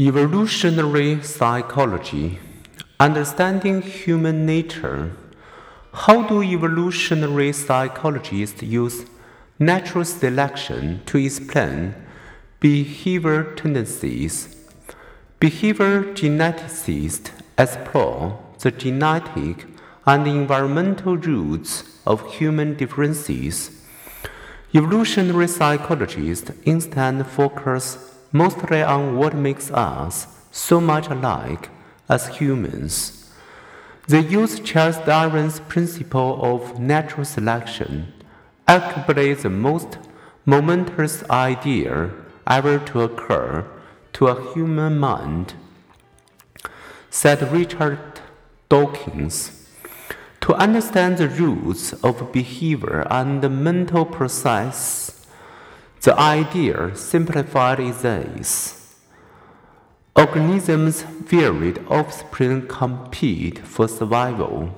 Evolutionary psychology, understanding human nature. How do evolutionary psychologists use natural selection to explain behavior tendencies? Behavior geneticists explore the genetic and environmental roots of human differences. Evolutionary psychologists instead focus mostly on what makes us so much alike as humans. They use Charles Darwin's principle of natural selection, arguably the most momentous idea ever to occur to a human mind, said Richard Dawkins. To understand the roots of behavior and the mental process, the idea simplified is this Organisms' varied offspring compete for survival.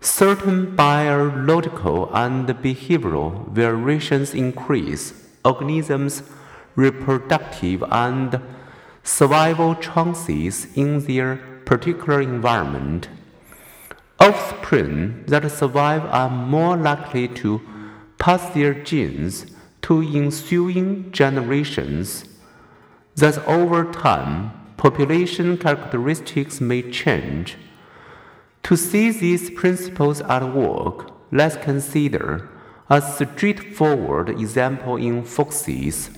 Certain biological and behavioral variations increase organisms' reproductive and survival chances in their particular environment. Offspring that survive are more likely to pass their genes to ensuing generations. Thus, over time, population characteristics may change. To see these principles at work, let's consider a straightforward example in foxes.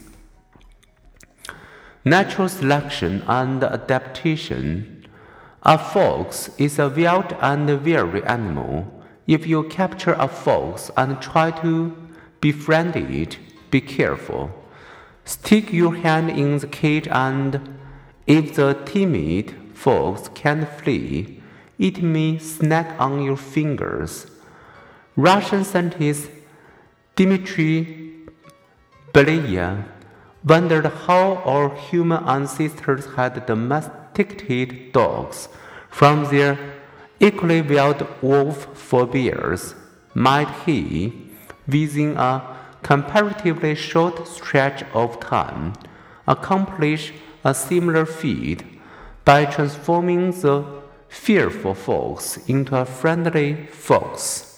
Natural selection and adaptation. A fox is a wild and wary animal. If you capture a fox and try to befriend it, be careful. Stick your hand in the cage, and if the timid fox can't flee, it may snack on your fingers. Russian scientist Dmitry Belyaev wondered how our human ancestors had domesticated dogs from their equally wild wolf forebears. Might he, within a comparatively short stretch of time, accomplish a similar feat by transforming the fearful fox into a friendly fox.